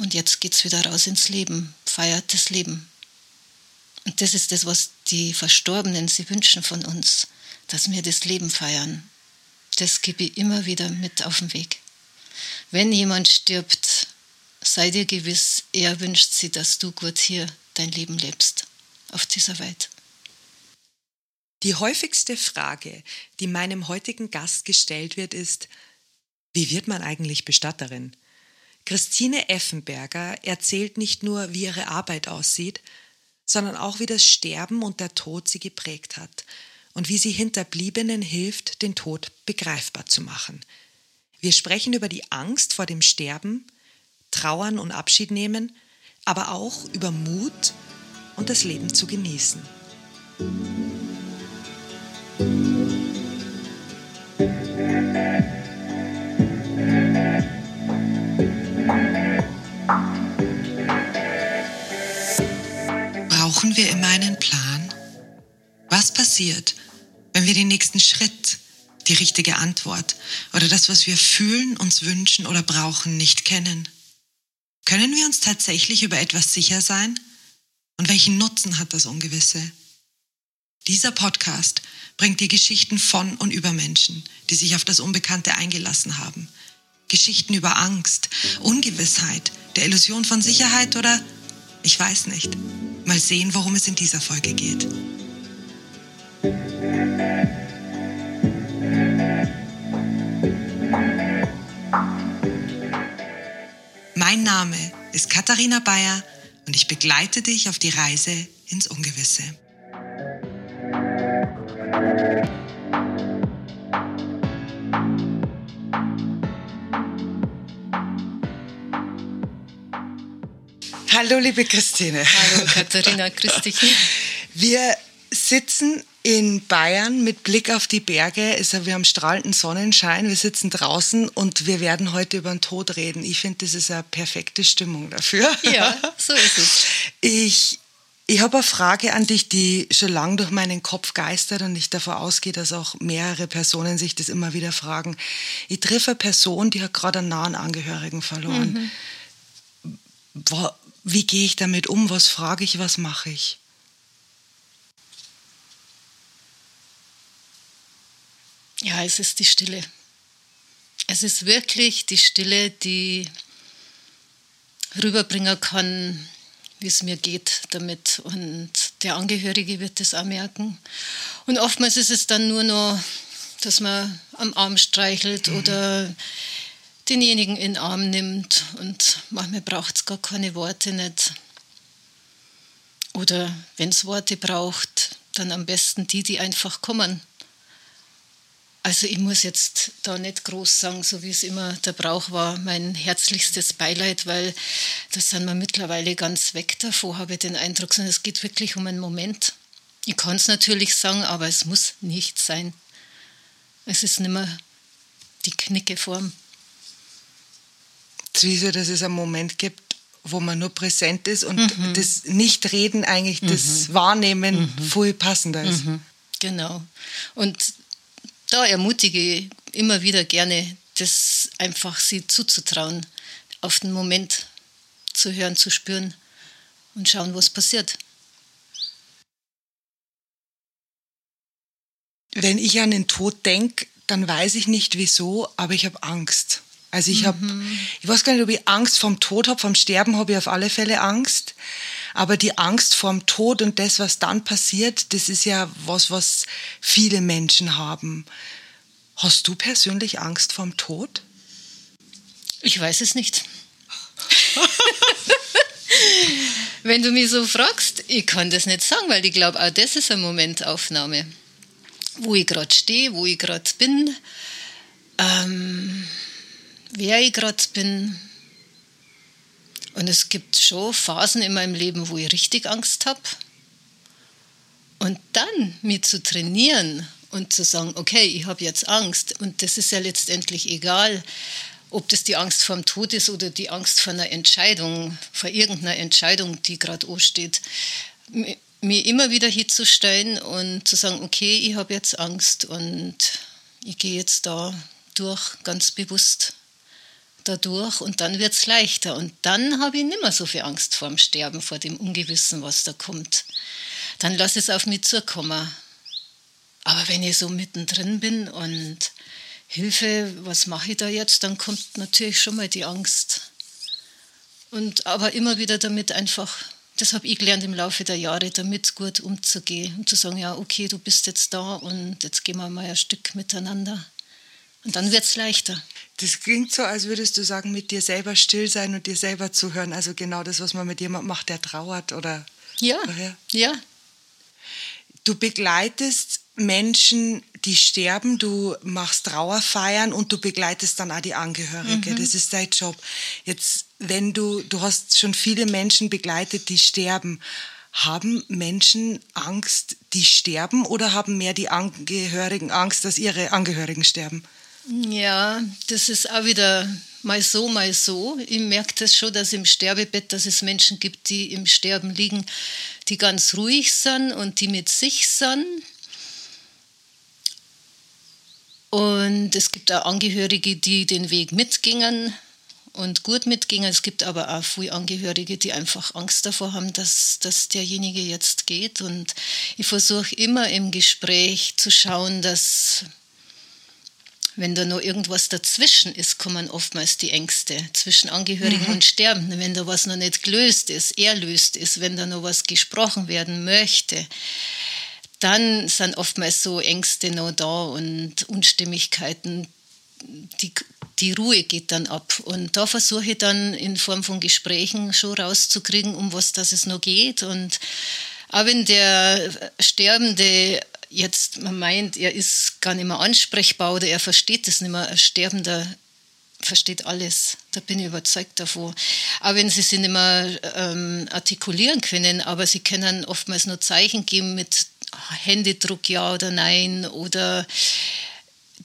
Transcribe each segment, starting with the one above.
und jetzt geht es wieder raus ins Leben, feiert das Leben. Und das ist das, was die Verstorbenen sie wünschen von uns, dass wir das Leben feiern. Das gebe ich immer wieder mit auf den Weg. Wenn jemand stirbt, sei dir gewiss, er wünscht sie, dass du gut hier dein Leben lebst, auf dieser Welt. Die häufigste Frage, die meinem heutigen Gast gestellt wird, ist, wie wird man eigentlich Bestatterin? Christine Effenberger erzählt nicht nur, wie ihre Arbeit aussieht, sondern auch, wie das Sterben und der Tod sie geprägt hat und wie sie Hinterbliebenen hilft, den Tod begreifbar zu machen. Wir sprechen über die Angst vor dem Sterben, Trauern und Abschied nehmen, aber auch über Mut und das Leben zu genießen. Brauchen wir immer einen Plan? Was passiert, wenn wir den nächsten Schritt, die richtige Antwort oder das, was wir fühlen, uns wünschen oder brauchen, nicht kennen? Können wir uns tatsächlich über etwas sicher sein? Und welchen Nutzen hat das Ungewisse? Dieser Podcast bringt die Geschichten von und über Menschen, die sich auf das Unbekannte eingelassen haben. Geschichten über Angst, Ungewissheit, der Illusion von Sicherheit oder ich weiß nicht. Mal sehen, worum es in dieser Folge geht. Mein Name ist Katharina Bayer und ich begleite dich auf die Reise ins Ungewisse. Hallo, liebe Christine. Hallo, Katharina, grüß dich. Wir sitzen in Bayern mit Blick auf die Berge. Also wir haben strahlenden Sonnenschein, wir sitzen draußen und wir werden heute über den Tod reden. Ich finde, das ist eine perfekte Stimmung dafür. Ja, so ist es. Ich ich habe eine Frage an dich, die schon lange durch meinen Kopf geistert und ich davon ausgehe, dass auch mehrere Personen sich das immer wieder fragen. Ich treffe eine Person, die hat gerade einen nahen Angehörigen verloren. Mhm. Wie gehe ich damit um? Was frage ich? Was mache ich? Ja, es ist die Stille. Es ist wirklich die Stille, die rüberbringen kann, wie es mir geht damit. Und der Angehörige wird das auch merken. Und oftmals ist es dann nur noch, dass man am Arm streichelt mhm. oder denjenigen in den Arm nimmt. Und manchmal braucht es gar keine Worte nicht. Oder wenn es Worte braucht, dann am besten die, die einfach kommen. Also ich muss jetzt da nicht groß sagen, so wie es immer der Brauch war, mein herzlichstes Beileid, weil das sind wir mittlerweile ganz weg davor, habe ich den Eindruck, sondern es geht wirklich um einen Moment. Ich kann es natürlich sagen, aber es muss nicht sein. Es ist nicht mehr die Knickeform. Wieso, dass es einen Moment gibt, wo man nur präsent ist und mhm. das Nicht-Reden eigentlich, mhm. das Wahrnehmen mhm. viel passender ist. Mhm. Genau. Und da ermutige ich immer wieder gerne, das einfach sie zuzutrauen, auf den Moment zu hören, zu spüren und schauen, was passiert. Wenn ich an den Tod denke, dann weiß ich nicht wieso, aber ich habe Angst. Also ich habe, mhm. ich weiß gar nicht, ob ich Angst vom Tod habe, vom Sterben habe ich auf alle Fälle Angst. Aber die Angst vorm Tod und das, was dann passiert, das ist ja was, was viele Menschen haben. Hast du persönlich Angst vorm Tod? Ich weiß es nicht. Wenn du mich so fragst, ich kann das nicht sagen, weil ich glaube, auch das ist eine Momentaufnahme. Wo ich gerade stehe, wo ich gerade bin, ähm, wer ich gerade bin, und es gibt schon Phasen in meinem Leben, wo ich richtig Angst habe. Und dann mit zu trainieren und zu sagen, okay, ich habe jetzt Angst. Und das ist ja letztendlich egal, ob das die Angst vor dem Tod ist oder die Angst vor einer Entscheidung, vor irgendeiner Entscheidung, die gerade ansteht, mir immer wieder hinzustellen und zu sagen, okay, ich habe jetzt Angst und ich gehe jetzt da durch ganz bewusst dadurch und dann wird es leichter. Und dann habe ich nicht mehr so viel Angst vor dem Sterben, vor dem Ungewissen, was da kommt. Dann lasse es auf mich zukommen. Aber wenn ich so mittendrin bin und Hilfe, was mache ich da jetzt, dann kommt natürlich schon mal die Angst. Und aber immer wieder damit einfach, das habe ich gelernt im Laufe der Jahre, damit gut umzugehen und zu sagen, ja, okay, du bist jetzt da und jetzt gehen wir mal ein Stück miteinander. Und dann wird es leichter. Das klingt so, als würdest du sagen, mit dir selber still sein und dir selber zuhören. Also genau das, was man mit jemandem macht, der trauert oder. Ja. Oder? Ja. Du begleitest Menschen, die sterben, du machst Trauerfeiern und du begleitest dann auch die Angehörige. Mhm. Das ist dein Job. Jetzt, wenn du, du hast schon viele Menschen begleitet, die sterben. Haben Menschen Angst, die sterben oder haben mehr die Angehörigen Angst, dass ihre Angehörigen sterben? Ja, das ist auch wieder mal so, mal so. Ich merke das schon, dass im Sterbebett, dass es Menschen gibt, die im Sterben liegen, die ganz ruhig sind und die mit sich sind Und es gibt auch Angehörige, die den Weg mitgingen und gut mitgingen. Es gibt aber auch viele Angehörige, die einfach Angst davor haben, dass, dass derjenige jetzt geht. Und ich versuche immer im Gespräch zu schauen, dass wenn da noch irgendwas dazwischen ist, kommen oftmals die Ängste zwischen Angehörigen mhm. und Sterbenden. Wenn da was noch nicht gelöst ist, erlöst ist, wenn da noch was gesprochen werden möchte dann sind oftmals so Ängste noch da und Unstimmigkeiten. Die, die Ruhe geht dann ab. Und da versuche ich dann in Form von Gesprächen schon rauszukriegen, um was das es noch geht. Und auch wenn der Sterbende jetzt man meint, er ist gar nicht mehr ansprechbar oder er versteht es nicht mehr, ein Sterbender versteht alles. Da bin ich überzeugt davon. Auch wenn sie sich nicht mehr ähm, artikulieren können, aber sie können oftmals nur Zeichen geben mit Händedruck ja oder nein oder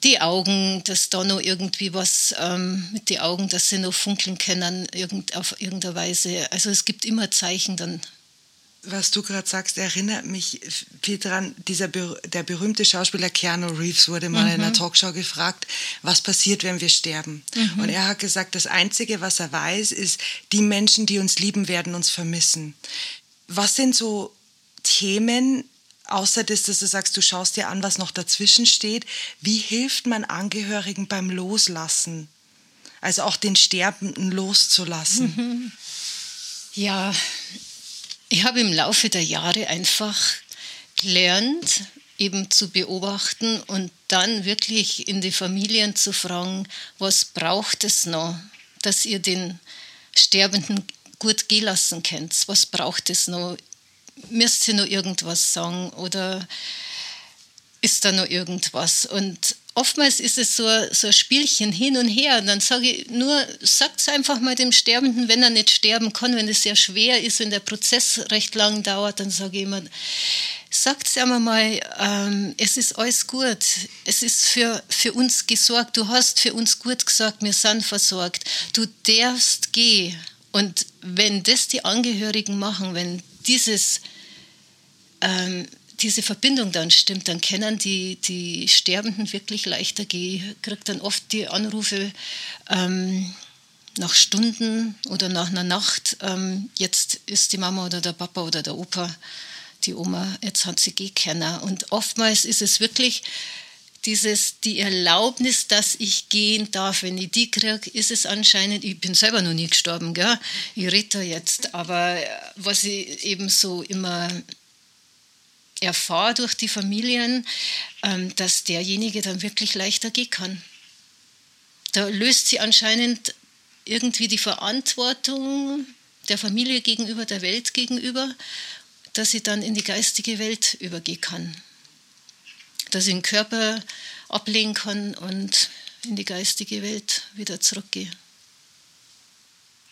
die Augen, dass da noch irgendwie was ähm, mit den Augen, dass sie noch funkeln können irgend, auf irgendeine Weise. Also es gibt immer Zeichen dann. Was du gerade sagst, erinnert mich viel daran, dieser der berühmte Schauspieler Keanu Reeves wurde mal mhm. in einer Talkshow gefragt, was passiert, wenn wir sterben. Mhm. Und er hat gesagt, das Einzige, was er weiß, ist, die Menschen, die uns lieben, werden uns vermissen. Was sind so Themen, außer das, dass du sagst, du schaust dir an, was noch dazwischen steht, wie hilft man Angehörigen beim Loslassen? Also auch den Sterbenden loszulassen. Mhm. Ja, ich habe im Laufe der Jahre einfach gelernt, eben zu beobachten und dann wirklich in die Familien zu fragen, was braucht es noch, dass ihr den Sterbenden gut gehen lassen könnt? Was braucht es noch? müsst ihr noch irgendwas sagen oder ist da noch irgendwas? Und oftmals ist es so, so ein Spielchen hin und her. Und dann sage ich nur, sagt es einfach mal dem Sterbenden, wenn er nicht sterben kann, wenn es sehr schwer ist, wenn der Prozess recht lang dauert, dann sage ich immer, sagt es einmal mal, ähm, es ist alles gut. Es ist für, für uns gesorgt. Du hast für uns gut gesagt, wir sind versorgt. Du darfst gehen. Und wenn das die Angehörigen machen, wenn dieses, ähm, diese Verbindung dann stimmt, dann können die, die Sterbenden wirklich leichter gehen. Kriegt dann oft die Anrufe ähm, nach Stunden oder nach einer Nacht, ähm, jetzt ist die Mama oder der Papa oder der Opa, die Oma, jetzt hat sie gehen. Und oftmals ist es wirklich dieses, die Erlaubnis, dass ich gehen darf, wenn ich die kriege, ist es anscheinend, ich bin selber noch nie gestorben, gell? ich rede da jetzt, aber was ich eben so immer erfahre durch die Familien, ähm, dass derjenige dann wirklich leichter gehen kann. Da löst sie anscheinend irgendwie die Verantwortung der Familie gegenüber, der Welt gegenüber, dass sie dann in die geistige Welt übergehen kann dass ich den Körper ablegen kann und in die geistige Welt wieder zurückgehe.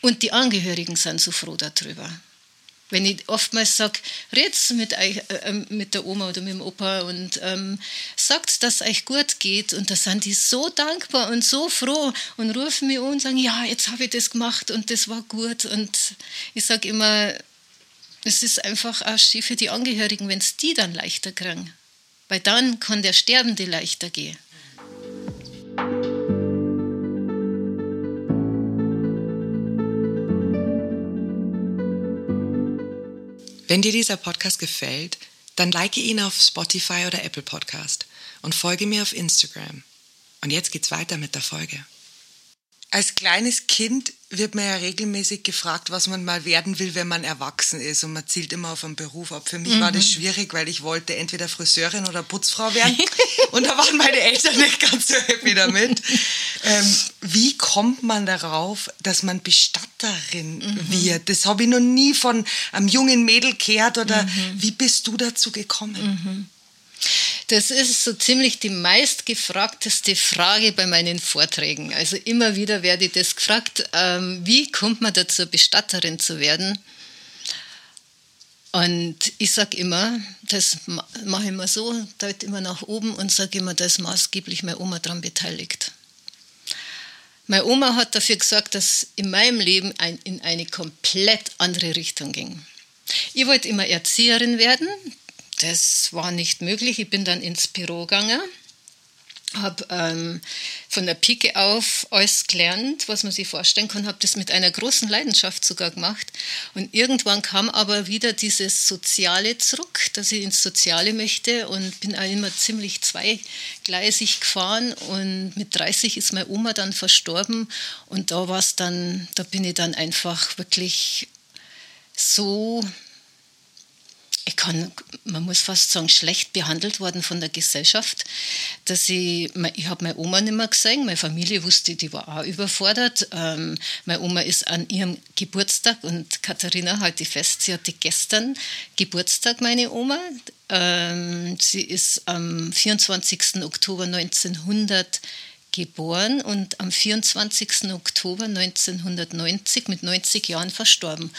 Und die Angehörigen sind so froh darüber. Wenn ich oftmals sage, redet mit, euch, äh, mit der Oma oder mit dem Opa und ähm, sagt, dass es euch gut geht. Und da sind die so dankbar und so froh und rufen mich an und sagen, ja, jetzt habe ich das gemacht und das war gut. Und ich sage immer, es ist einfach auch schön für die Angehörigen, wenn es die dann leichter kriegen weil dann kann der Sterbende leichter gehen. Wenn dir dieser Podcast gefällt, dann like ihn auf Spotify oder Apple Podcast und folge mir auf Instagram. Und jetzt geht's weiter mit der Folge. Als kleines Kind wird man ja regelmäßig gefragt, was man mal werden will, wenn man erwachsen ist. Und man zielt immer auf einen Beruf ab. Für mich mhm. war das mhm. schwierig, weil ich wollte entweder Friseurin oder Putzfrau werden. und da waren meine Eltern nicht ganz so happy damit. Ähm, wie kommt man darauf, dass man Bestatterin mhm. wird? Das habe ich noch nie von einem jungen Mädel gehört. Oder mhm. wie bist du dazu gekommen? Das ist so ziemlich die meistgefragteste Frage bei meinen Vorträgen. Also immer wieder werde ich das gefragt, ähm, wie kommt man dazu, Bestatterin zu werden? Und ich sage immer, das mache ich immer so, deute immer nach oben und sage immer, da ist maßgeblich meine Oma daran beteiligt. Meine Oma hat dafür gesorgt, dass in meinem Leben ein, in eine komplett andere Richtung ging. Ich wollte immer Erzieherin werden, das war nicht möglich. Ich bin dann ins Büro gegangen, habe ähm, von der Pike auf alles gelernt, was man sich vorstellen kann, habe das mit einer großen Leidenschaft sogar gemacht. Und irgendwann kam aber wieder dieses Soziale zurück, dass ich ins Soziale möchte und bin auch immer ziemlich zweigleisig gefahren. Und mit 30 ist meine Oma dann verstorben und da war es dann, da bin ich dann einfach wirklich so ich kann, man muss fast sagen, schlecht behandelt worden von der Gesellschaft, dass ich, ich habe meine Oma nicht mehr gesehen, meine Familie wusste, die war auch überfordert. Ähm, meine Oma ist an ihrem Geburtstag und Katharina halte ich fest, sie hatte gestern Geburtstag, meine Oma. Ähm, sie ist am 24. Oktober 1900 geboren und am 24. Oktober 1990 mit 90 Jahren verstorben.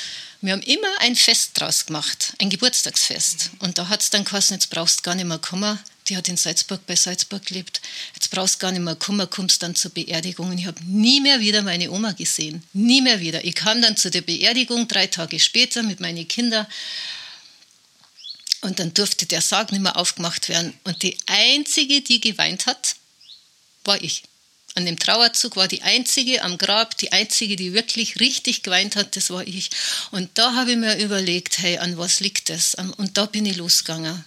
Wir haben immer ein Fest draus gemacht, ein Geburtstagsfest. Und da hat es dann geheißen, jetzt brauchst du gar nicht mehr kommen. Die hat in Salzburg bei Salzburg gelebt. Jetzt brauchst du gar nicht mehr kommen, kommst dann zur Beerdigung. Und ich habe nie mehr wieder meine Oma gesehen. Nie mehr wieder. Ich kam dann zu der Beerdigung drei Tage später mit meinen Kindern. Und dann durfte der Sarg nicht mehr aufgemacht werden. Und die einzige, die geweint hat, war ich. An dem Trauerzug war die einzige am Grab, die einzige, die wirklich richtig geweint hat, das war ich. Und da habe ich mir überlegt, hey, an was liegt das? Und da bin ich losgegangen.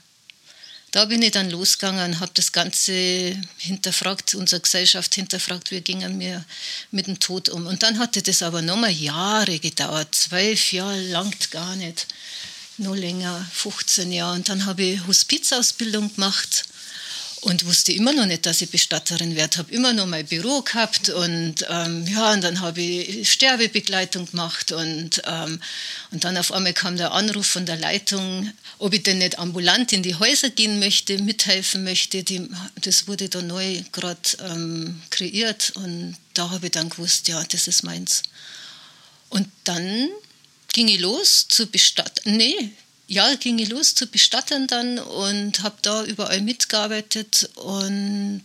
Da bin ich dann losgegangen und habe das Ganze hinterfragt, unsere Gesellschaft hinterfragt, wie gingen wir mit dem Tod um. Und dann hatte das aber nochmal Jahre gedauert, zwölf Jahre langt gar nicht, noch länger, 15 Jahre. Und dann habe ich Hospizausbildung gemacht und wusste immer noch nicht, dass ich Bestatterin werde. Habe immer noch mein Büro gehabt und ähm, ja, und dann habe ich Sterbebegleitung gemacht und, ähm, und dann auf einmal kam der Anruf von der Leitung, ob ich denn nicht ambulant in die Häuser gehen möchte, mithelfen möchte. Die, das wurde da neu gerade ähm, kreiert und da habe ich dann gewusst, ja, das ist meins. Und dann ging ich los zu bestatten. Nee, ja, ging ich los zu bestatten dann und habe da überall mitgearbeitet und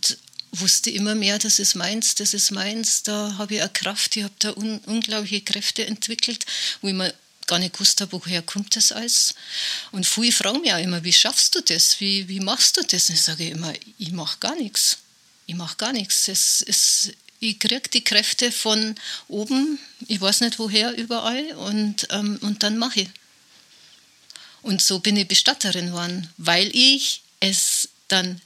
wusste immer mehr, das ist meins, das ist meins, da habe ich eine Kraft, ich habe da un unglaubliche Kräfte entwickelt, wo ich mir gar nicht gewusst habe, woher kommt das alles. Und viele fragen mich auch immer, wie schaffst du das, wie, wie machst du das? Und ich sage immer, ich mache gar nichts, ich mache gar nichts. Es, es, ich kriege die Kräfte von oben, ich weiß nicht woher, überall und, ähm, und dann mache ich. Und so bin ich Bestatterin geworden, weil ich es dann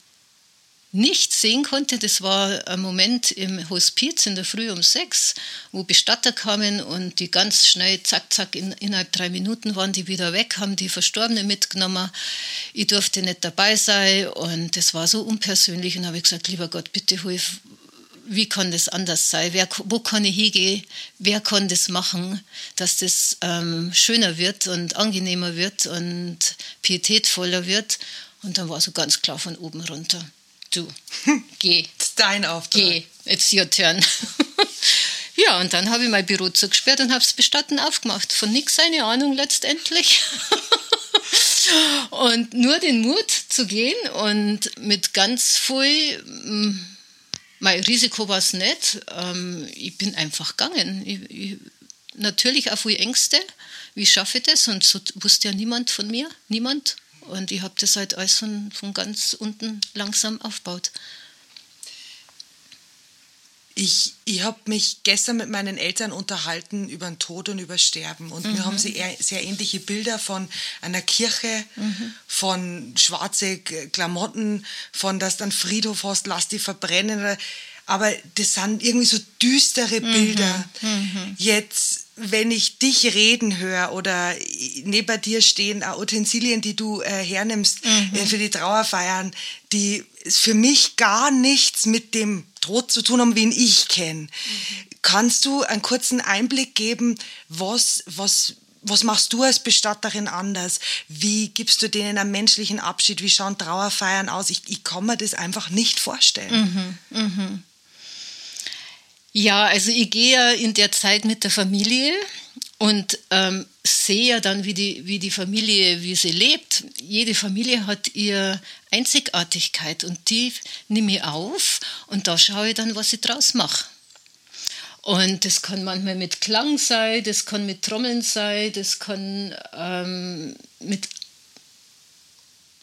nicht sehen konnte. Das war ein Moment im Hospiz in der Früh um sechs, wo Bestatter kamen und die ganz schnell, zack, zack, in, innerhalb drei Minuten waren die wieder weg, haben die Verstorbene mitgenommen. Ich durfte nicht dabei sein und das war so unpersönlich und habe ich gesagt, lieber Gott, bitte hilf, wie kann das anders sein? Wer, wo kann ich hingehen? Wer kann das machen, dass das ähm, schöner wird und angenehmer wird und pietätvoller wird? Und dann war so ganz klar von oben runter. Du, geh. Ist dein Auftrag. Geh, it's your turn. ja, und dann habe ich mein Büro zugesperrt und habe es bestatten aufgemacht. Von nichts eine Ahnung letztendlich. und nur den Mut zu gehen und mit ganz viel mm, mein Risiko war es nicht. Ähm, ich bin einfach gegangen. Ich, ich, natürlich auch viel Ängste. Wie schaffe ich das? Und so wusste ja niemand von mir. Niemand. Und ich habe das halt alles von, von ganz unten langsam aufgebaut. Ich, ich habe mich gestern mit meinen Eltern unterhalten über den Tod und über Sterben. Und mhm. wir haben sehr, sehr ähnliche Bilder von einer Kirche, mhm. von schwarze Klamotten, von dass dann Friedhof hast, lass die verbrennen. Aber das sind irgendwie so düstere mhm. Bilder. Mhm. Jetzt, wenn ich dich reden höre oder neben dir stehen auch Utensilien, die du äh, hernimmst mhm. äh, für die Trauerfeiern, die für mich gar nichts mit dem Tod zu tun haben, wen ich kenne. Mhm. Kannst du einen kurzen Einblick geben, was, was, was machst du als Bestatterin anders? Wie gibst du denen einen menschlichen Abschied? Wie schauen Trauerfeiern aus? Ich, ich kann mir das einfach nicht vorstellen. Mhm, mh. Ja, also ich gehe ja in der Zeit mit der Familie und ähm, sehe ja dann, wie die, wie die Familie, wie sie lebt. Jede Familie hat ihre Einzigartigkeit und die nehme ich auf und da schaue ich dann, was ich draus mache. Und das kann manchmal mit Klang sein, das kann mit Trommeln sein, das kann ähm, mit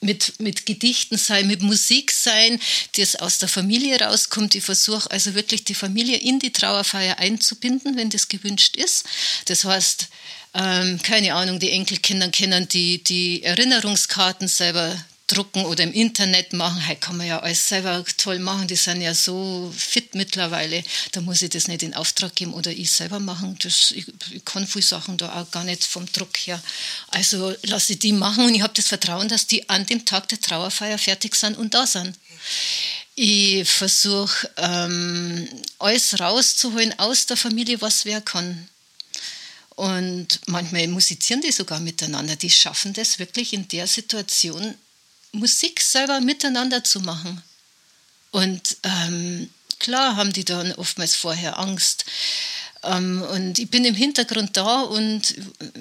mit, mit Gedichten sein, mit Musik sein, das aus der Familie rauskommt. Ich versuche also wirklich die Familie in die Trauerfeier einzubinden, wenn das gewünscht ist. Das heißt, ähm, keine Ahnung, die Enkelkinder kennen die, die Erinnerungskarten selber drucken oder im Internet machen. Heute kann man ja alles selber toll machen. Die sind ja so fit mittlerweile. Da muss ich das nicht in Auftrag geben oder ich selber machen. Das, ich, ich kann viele Sachen da auch gar nicht vom Druck her. Also lasse ich die machen und ich habe das Vertrauen, dass die an dem Tag der Trauerfeier fertig sind und da sind. Ich versuche ähm, alles rauszuholen aus der Familie, was wer kann. Und manchmal musizieren die sogar miteinander. Die schaffen das wirklich in der Situation Musik selber miteinander zu machen. Und ähm, klar haben die dann oftmals vorher Angst. Ähm, und ich bin im Hintergrund da und äh,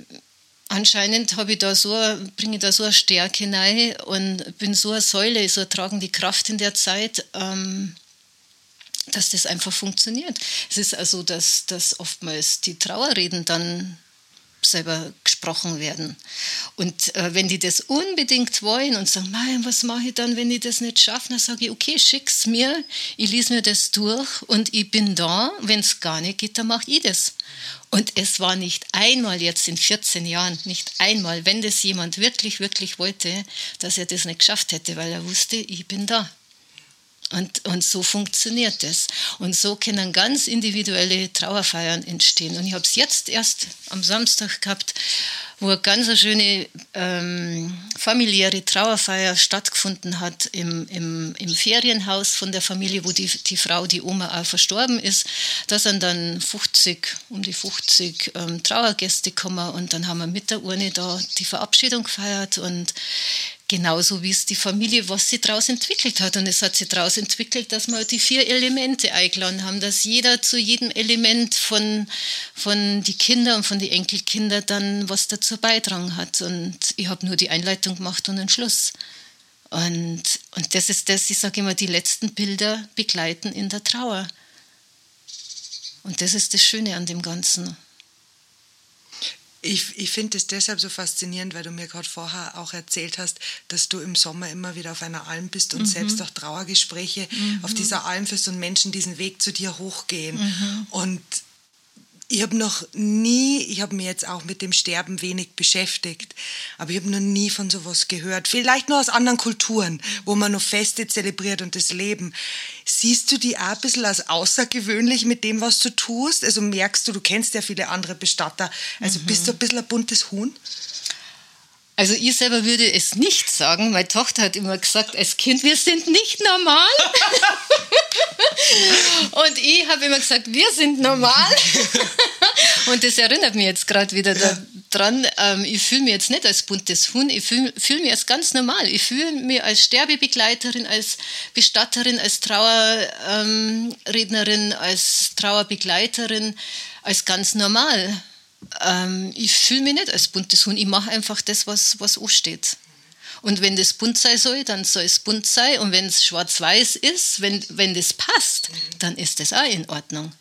anscheinend habe ich da so, bringe ich da so eine Stärke rein und bin so eine Säule, so eine tragende Kraft in der Zeit, ähm, dass das einfach funktioniert. Es ist also, dass, dass oftmals die Trauerreden dann selber gesprochen werden. Und äh, wenn die das unbedingt wollen und sagen, Nein, was mache ich dann, wenn ich das nicht schaffe, dann sage ich, okay, schick's mir, ich lese mir das durch und ich bin da. Wenn es gar nicht geht, dann mache ich das. Und es war nicht einmal jetzt in 14 Jahren, nicht einmal, wenn das jemand wirklich, wirklich wollte, dass er das nicht geschafft hätte, weil er wusste, ich bin da. Und, und so funktioniert es. Und so können ganz individuelle Trauerfeiern entstehen. Und ich habe es jetzt erst am Samstag gehabt, wo eine ganz schöne ähm, familiäre Trauerfeier stattgefunden hat im, im, im, Ferienhaus von der Familie, wo die, die Frau, die Oma auch verstorben ist. Da sind dann 50, um die 50 ähm, Trauergäste gekommen und dann haben wir mit der Urne da die Verabschiedung gefeiert und genauso wie es die Familie, was sie daraus entwickelt hat. Und es hat sich daraus entwickelt, dass wir die vier Elemente eingeladen haben, dass jeder zu jedem Element von, von die Kinder und von die Enkelkinder dann was dazu beitragen hat. Und ich habe nur die Einleitung gemacht und den Schluss. Und, und das ist das, ich sage immer, die letzten Bilder begleiten in der Trauer. Und das ist das Schöne an dem Ganzen. Ich, ich finde es deshalb so faszinierend, weil du mir gerade vorher auch erzählt hast, dass du im Sommer immer wieder auf einer Alm bist und mhm. selbst auch Trauergespräche mhm. auf dieser Alm führst und Menschen diesen Weg zu dir hochgehen. Mhm. Und ich habe noch nie, ich habe mir jetzt auch mit dem Sterben wenig beschäftigt, aber ich habe noch nie von sowas gehört. Vielleicht nur aus anderen Kulturen, wo man noch Feste zelebriert und das Leben. Siehst du die auch ein bisschen als außergewöhnlich mit dem, was du tust? Also merkst du, du kennst ja viele andere Bestatter, also mhm. bist du ein bisschen ein buntes Huhn? Also ich selber würde es nicht sagen. Meine Tochter hat immer gesagt, als Kind, wir sind nicht normal. Und ich habe immer gesagt, wir sind normal. Und das erinnert mich jetzt gerade wieder daran. Ähm, ich fühle mich jetzt nicht als buntes Huhn, ich fühle fühl mich als ganz normal. Ich fühle mich als Sterbebegleiterin, als Bestatterin, als Trauerrednerin, als Trauerbegleiterin, als ganz normal ähm, ich fühle mich nicht als buntes Huhn. Ich mache einfach das, was, was ansteht. Und wenn das bunt sein soll, dann soll es bunt sein. Und wenn es schwarz-weiß ist, wenn, wenn das passt, dann ist das auch in Ordnung.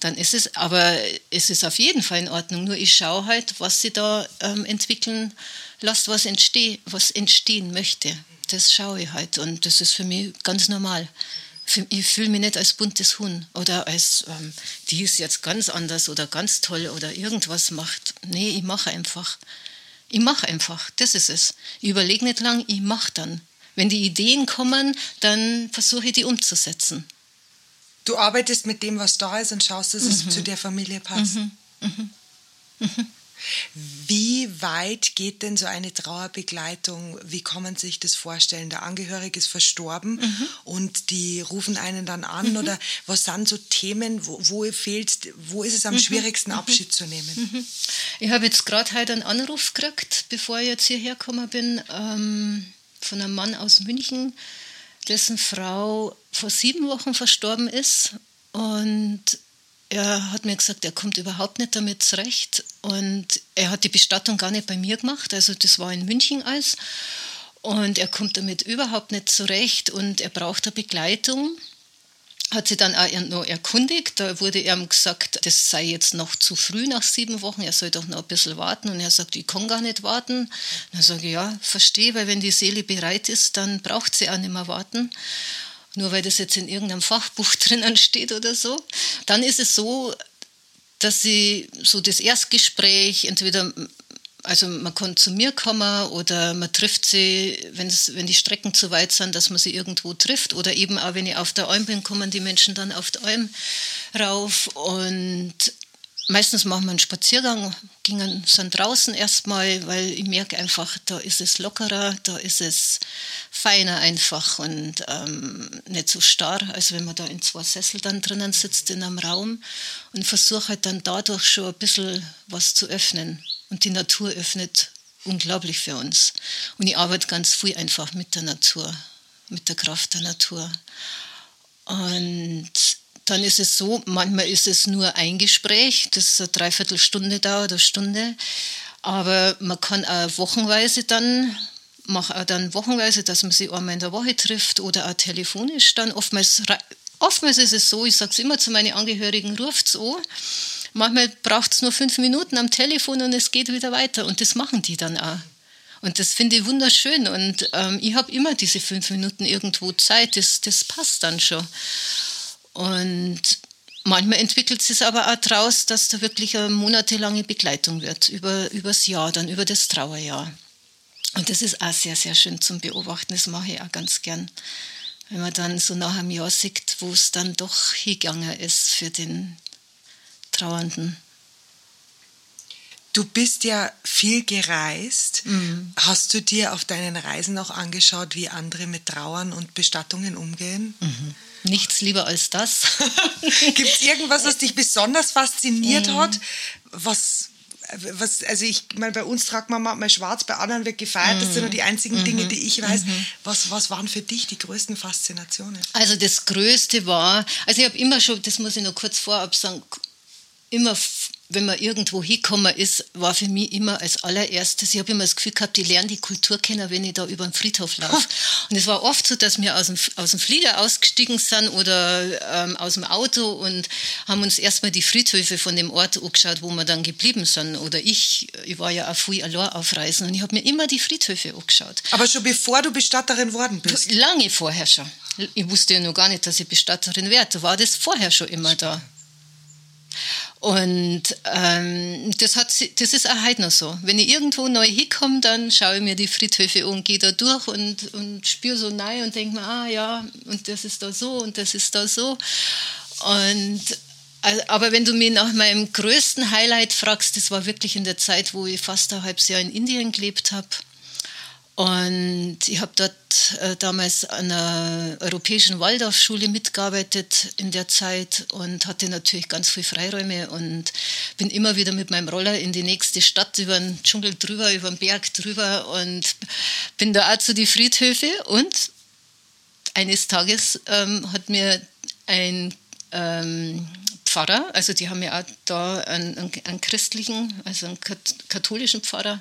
Dann ist es, aber es ist auf jeden Fall in Ordnung. Nur ich schaue halt, was sie da ähm, entwickeln lässt, was, entsteh, was entstehen möchte. Das schaue ich halt. Und das ist für mich ganz normal. Ich fühle mich nicht als buntes Huhn oder als, ähm, die ist jetzt ganz anders oder ganz toll oder irgendwas macht. Nee, ich mache einfach. Ich mache einfach, das ist es. Ich überlege nicht lang, ich mache dann. Wenn die Ideen kommen, dann versuche ich die umzusetzen. Du arbeitest mit dem, was da ist und schaust, dass mhm. es zu der Familie passt. Mhm. Mhm. Mhm. Wie weit geht denn so eine Trauerbegleitung? Wie kann man sich das vorstellen? Der Angehörige ist verstorben mhm. und die rufen einen dann an mhm. oder was sind so Themen, wo, wo fehlt, wo ist es am mhm. schwierigsten Abschied zu nehmen? Ich habe jetzt gerade heute einen Anruf gekriegt, bevor ich jetzt hierher gekommen bin, ähm, von einem Mann aus München, dessen Frau vor sieben Wochen verstorben ist und er hat mir gesagt, er kommt überhaupt nicht damit zurecht. Und er hat die Bestattung gar nicht bei mir gemacht, also das war in München alles. Und er kommt damit überhaupt nicht zurecht. Und er braucht eine Begleitung. Hat sie dann auch noch erkundigt, da wurde ihm gesagt, das sei jetzt noch zu früh nach sieben Wochen, er soll doch noch ein bisschen warten. Und er sagt, ich kann gar nicht warten. Dann sage ich, ja, verstehe, weil wenn die Seele bereit ist, dann braucht sie auch nicht mehr warten nur weil das jetzt in irgendeinem Fachbuch drinnen steht oder so. Dann ist es so, dass sie so das Erstgespräch entweder also man kann zu mir kommen oder man trifft sie, wenn, es, wenn die Strecken zu weit sind, dass man sie irgendwo trifft. Oder eben auch, wenn ich auf der Alm bin, kommen die Menschen dann auf der Alm rauf. Und meistens machen wir einen Spaziergang, gingen, sind draußen erstmal, weil ich merke einfach, da ist es lockerer, da ist es feiner einfach und ähm, nicht so starr, als wenn man da in zwei Sessel dann drinnen sitzt in einem Raum und versuche halt dann dadurch schon ein bisschen was zu öffnen. Und die Natur öffnet unglaublich für uns. Und ich arbeite ganz viel einfach mit der Natur, mit der Kraft der Natur. Und dann ist es so, manchmal ist es nur ein Gespräch, das eine Dreiviertelstunde dauert, eine Stunde. Aber man kann auch wochenweise dann, mache auch dann wochenweise, dass man sich einmal in der Woche trifft oder auch telefonisch dann. Oftmals, oftmals ist es so, ich sage es immer zu meinen Angehörigen, ruft es an. Manchmal braucht es nur fünf Minuten am Telefon und es geht wieder weiter. Und das machen die dann auch. Und das finde ich wunderschön. Und ähm, ich habe immer diese fünf Minuten irgendwo Zeit. Das, das passt dann schon. Und manchmal entwickelt sich aber auch daraus, dass da wirklich eine monatelange Begleitung wird, über, das Jahr, dann über das Trauerjahr. Und das ist auch sehr, sehr schön zum Beobachten. Das mache ich auch ganz gern. Wenn man dann so nach einem Jahr sieht, wo es dann doch hingegangen ist für den Trauernden. Du bist ja viel gereist. Mhm. Hast du dir auf deinen Reisen auch angeschaut, wie andere mit Trauern und Bestattungen umgehen? Mhm. Nichts lieber als das. Gibt es irgendwas, was dich besonders fasziniert mhm. hat? Was, was, also ich meine, bei uns tragt man mal schwarz, bei anderen wird gefeiert. Das sind nur die einzigen mhm. Dinge, die ich weiß. Mhm. Was, was waren für dich die größten Faszinationen? Also das Größte war, also ich habe immer schon, das muss ich noch kurz vorab sagen, immer wenn man irgendwo hingekommen ist, war für mich immer als allererstes, ich habe immer das Gefühl gehabt, ich lerne die Kultur kennen, wenn ich da über den Friedhof laufe. Und es war oft so, dass wir aus dem, aus dem Flieger ausgestiegen sind oder ähm, aus dem Auto und haben uns erstmal die Friedhöfe von dem Ort angeschaut, wo wir dann geblieben sind. Oder ich, ich war ja auch viel allein auf Reisen und ich habe mir immer die Friedhöfe angeschaut. Aber schon bevor du Bestatterin worden bist? Lange vorher schon. Ich wusste ja noch gar nicht, dass ich Bestatterin werde. Da war das vorher schon immer da. Und ähm, das, hat, das ist auch heute noch so. Wenn ich irgendwo neu hinkomme, dann schaue ich mir die Friedhöfe an, gehe da durch und, und spüre so neu und denke mir, ah ja, und das ist da so und das ist da so. Und aber wenn du mich nach meinem größten Highlight fragst, das war wirklich in der Zeit, wo ich fast ein halbes Jahr in Indien gelebt habe. Und ich habe dort äh, damals an einer europäischen Waldorfschule mitgearbeitet in der Zeit und hatte natürlich ganz viel Freiräume und bin immer wieder mit meinem Roller in die nächste Stadt über den Dschungel drüber, über den Berg drüber und bin da auch zu die Friedhöfe. Und eines Tages ähm, hat mir ein ähm, Pfarrer, also die haben ja auch da einen, einen christlichen, also einen katholischen Pfarrer,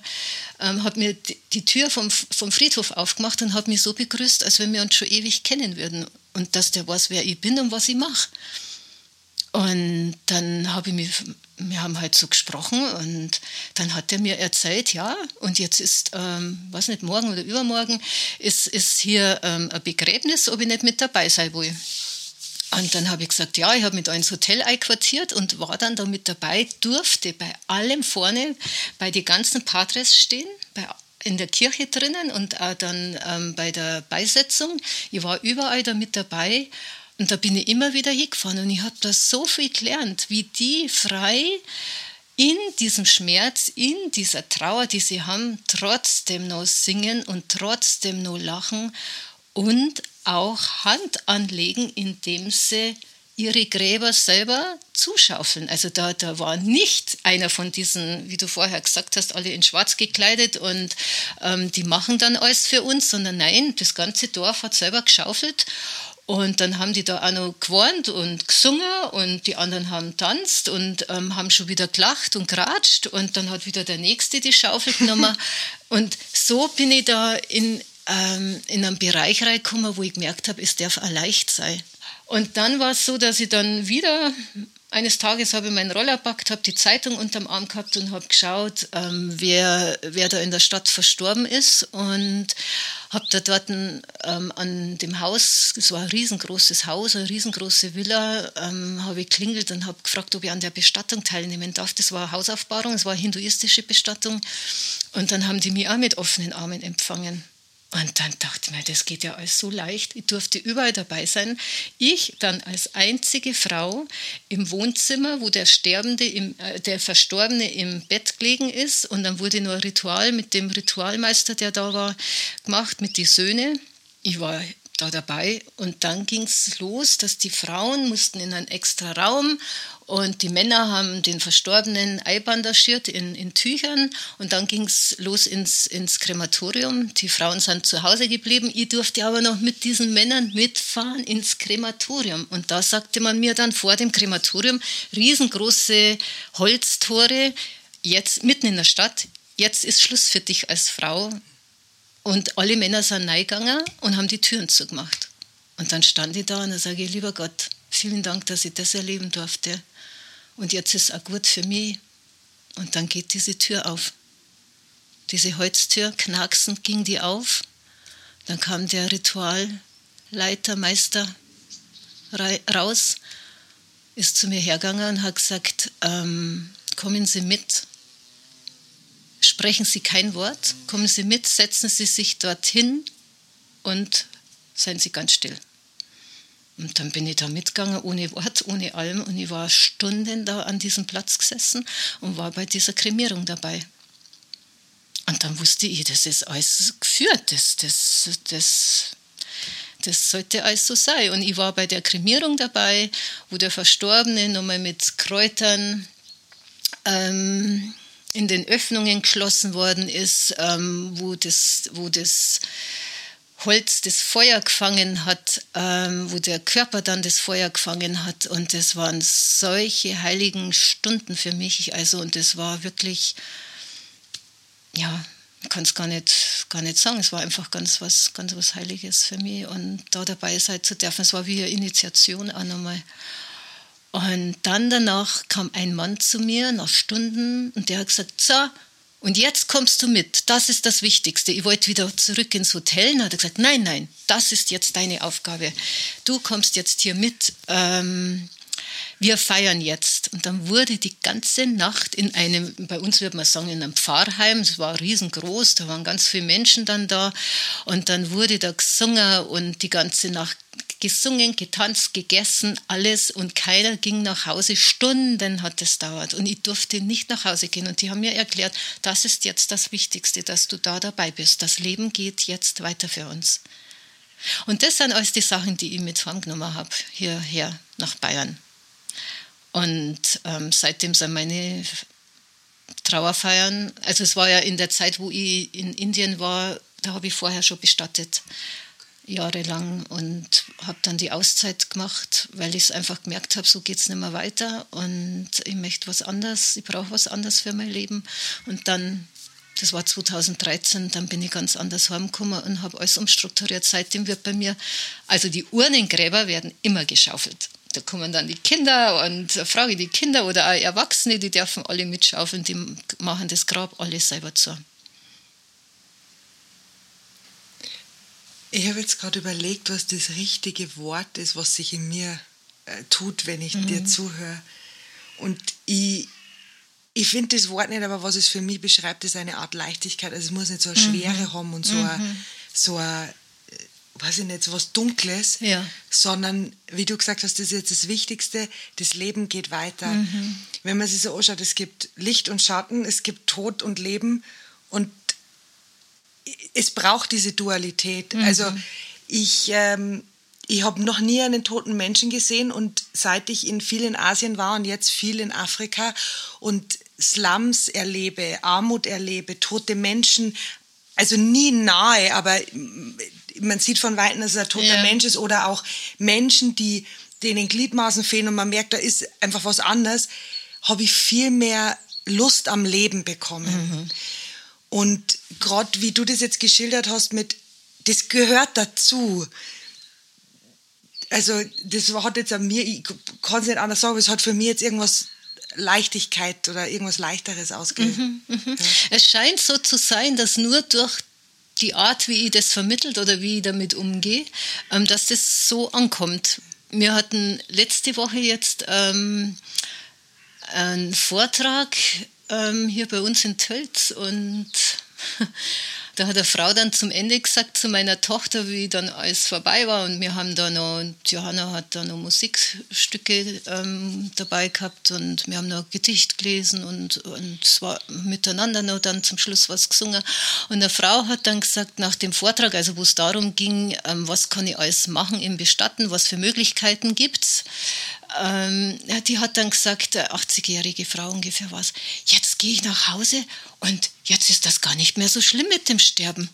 ähm, hat mir die Tür vom, vom Friedhof aufgemacht und hat mich so begrüßt, als wenn wir uns schon ewig kennen würden und dass der weiß, wer ich bin und was ich mache. Und dann habe ich mich, wir haben halt so gesprochen und dann hat er mir erzählt, ja, und jetzt ist, ähm, was nicht, morgen oder übermorgen ist, ist hier ähm, ein Begräbnis, ob ich nicht mit dabei sein will. Und dann habe ich gesagt, ja, ich habe mit ins Hotel einquartiert und war dann da mit dabei, durfte bei allem vorne bei den ganzen Patres stehen, bei, in der Kirche drinnen und auch dann ähm, bei der Beisetzung. Ich war überall da mit dabei und da bin ich immer wieder hingefahren und ich habe da so viel gelernt, wie die frei in diesem Schmerz, in dieser Trauer, die sie haben, trotzdem noch singen und trotzdem noch lachen und auch Hand anlegen, indem sie ihre Gräber selber zuschaufeln. Also da, da war nicht einer von diesen, wie du vorher gesagt hast, alle in Schwarz gekleidet und ähm, die machen dann alles für uns, sondern nein, das ganze Dorf hat selber geschaufelt. Und dann haben die da auch noch gewarnt und gesungen und die anderen haben tanzt und ähm, haben schon wieder gelacht und geratscht und dann hat wieder der Nächste die Schaufel genommen. und so bin ich da in, ähm, in einen Bereich reingekommen, wo ich gemerkt habe, es darf auch leicht sein. Und dann war es so, dass ich dann wieder eines Tages habe ich meinen Roller gepackt, habe die Zeitung unterm Arm gehabt und habe geschaut, ähm, wer, wer da in der Stadt verstorben ist. Und habe da dort ähm, an dem Haus, es war ein riesengroßes Haus, eine riesengroße Villa, ähm, habe ich klingelt und habe gefragt, ob ich an der Bestattung teilnehmen darf. Das war Hausaufbahrung, es war eine hinduistische Bestattung. Und dann haben die mich auch mit offenen Armen empfangen. Und dann dachte ich mir, das geht ja alles so leicht. Ich durfte überall dabei sein. Ich dann als einzige Frau im Wohnzimmer, wo der Sterbende, im, äh, der Verstorbene im Bett gelegen ist. Und dann wurde nur ein Ritual mit dem Ritualmeister, der da war, gemacht, mit den Söhnen. Ich war da dabei und dann ging es los, dass die Frauen mussten in einen extra Raum und die Männer haben den Verstorbenen einbandagiert in, in Tüchern und dann ging es los ins, ins Krematorium. Die Frauen sind zu Hause geblieben. Ich durfte aber noch mit diesen Männern mitfahren ins Krematorium. Und da sagte man mir dann vor dem Krematorium riesengroße Holztore, jetzt mitten in der Stadt, jetzt ist Schluss für dich als Frau. Und alle Männer sind reingegangen und haben die Türen zugemacht. Und dann stand ich da und dann sage ich, lieber Gott, vielen Dank, dass ich das erleben durfte. Und jetzt ist es auch gut für mich. Und dann geht diese Tür auf. Diese Holztür, knacksend ging die auf. Dann kam der Ritualleiter, Meister raus, ist zu mir hergegangen und hat gesagt, ähm, kommen Sie mit. Sprechen Sie kein Wort, kommen Sie mit, setzen Sie sich dorthin und seien Sie ganz still. Und dann bin ich da mitgegangen, ohne Wort, ohne allem. Und ich war Stunden da an diesem Platz gesessen und war bei dieser Kremierung dabei. Und dann wusste ich, das ist alles geführt, das, das, das, das sollte alles so sein. Und ich war bei der Kremierung dabei, wo der Verstorbene nochmal mit Kräutern ähm, in den Öffnungen geschlossen worden ist, ähm, wo das, wo das Holz das Feuer gefangen hat, ähm, wo der Körper dann das Feuer gefangen hat. Und das waren solche heiligen Stunden für mich. Also, und das war wirklich, ja, ich kann es gar nicht, gar nicht sagen. Es war einfach ganz was, ganz was Heiliges für mich. Und da dabei sein zu dürfen, es war wie eine Initiation auch nochmal. Und dann danach kam ein Mann zu mir nach Stunden und der hat gesagt, so, und jetzt kommst du mit. Das ist das Wichtigste. Ich wollte wieder zurück ins Hotel. Und hat er gesagt, nein, nein, das ist jetzt deine Aufgabe. Du kommst jetzt hier mit. Ähm, wir feiern jetzt. Und dann wurde die ganze Nacht in einem, bei uns würde man sagen, in einem Pfarrheim, es war riesengroß, da waren ganz viele Menschen dann da. Und dann wurde da gesungen und die ganze Nacht gesungen, getanzt, gegessen, alles und keiner ging nach Hause. Stunden hat es dauert und ich durfte nicht nach Hause gehen. Und die haben mir erklärt, das ist jetzt das Wichtigste, dass du da dabei bist. Das Leben geht jetzt weiter für uns. Und das sind alles die Sachen, die ich mit heimgenommen habe, hierher nach Bayern. Und ähm, seitdem sind meine Trauerfeiern, also es war ja in der Zeit, wo ich in Indien war, da habe ich vorher schon bestattet jahrelang und habe dann die Auszeit gemacht, weil ich es einfach gemerkt habe, so geht es nicht mehr weiter und ich möchte was anderes, ich brauche was anderes für mein Leben. Und dann, das war 2013, dann bin ich ganz anders heimgekommen und habe alles umstrukturiert. Seitdem wird bei mir, also die Urnengräber werden immer geschaufelt. Da kommen dann die Kinder und frage die Kinder oder auch Erwachsene, die dürfen alle mitschaufeln, die machen das Grab alles selber zu. Ich habe jetzt gerade überlegt, was das richtige Wort ist, was sich in mir äh, tut, wenn ich mhm. dir zuhöre. Und ich, ich finde das Wort nicht, aber was es für mich beschreibt, ist eine Art Leichtigkeit. Also es muss nicht so eine mhm. Schwere haben und so mhm. ein, so ein, äh, weiß ich nicht, so was Dunkles, ja. sondern, wie du gesagt hast, das ist jetzt das Wichtigste, das Leben geht weiter. Mhm. Wenn man sich so anschaut, es gibt Licht und Schatten, es gibt Tod und Leben und es braucht diese Dualität. Mhm. Also ich, ähm, ich habe noch nie einen toten Menschen gesehen und seit ich in viel in Asien war und jetzt viel in Afrika und Slums erlebe, Armut erlebe, tote Menschen, also nie nahe, aber man sieht von Weitem, dass es ein toter ja. Mensch ist oder auch Menschen, die denen Gliedmaßen fehlen und man merkt, da ist einfach was anderes, habe ich viel mehr Lust am Leben bekommen. Mhm. Und gerade wie du das jetzt geschildert hast mit, das gehört dazu. Also das hat jetzt an mir, ich kann es nicht anders sagen, aber es hat für mich jetzt irgendwas Leichtigkeit oder irgendwas Leichteres ausgelöst. Mhm, mh. ja. Es scheint so zu sein, dass nur durch die Art, wie ich das vermittelt oder wie ich damit umgehe, ähm, dass das so ankommt. Wir hatten letzte Woche jetzt ähm, einen Vortrag ähm, hier bei uns in Tölz und da hat eine Frau dann zum Ende gesagt zu meiner Tochter, wie dann alles vorbei war. Und wir haben da noch, Johanna hat da noch Musikstücke ähm, dabei gehabt. Und wir haben noch Gedicht gelesen und, und es war miteinander noch dann zum Schluss was gesungen. Und eine Frau hat dann gesagt nach dem Vortrag, also wo es darum ging, ähm, was kann ich alles machen im Bestatten, was für Möglichkeiten gibt es, ähm, die hat dann gesagt, 80-jährige Frau ungefähr was, jetzt gehe ich nach Hause und jetzt ist das gar nicht mehr so schlimm mit dem Sterben.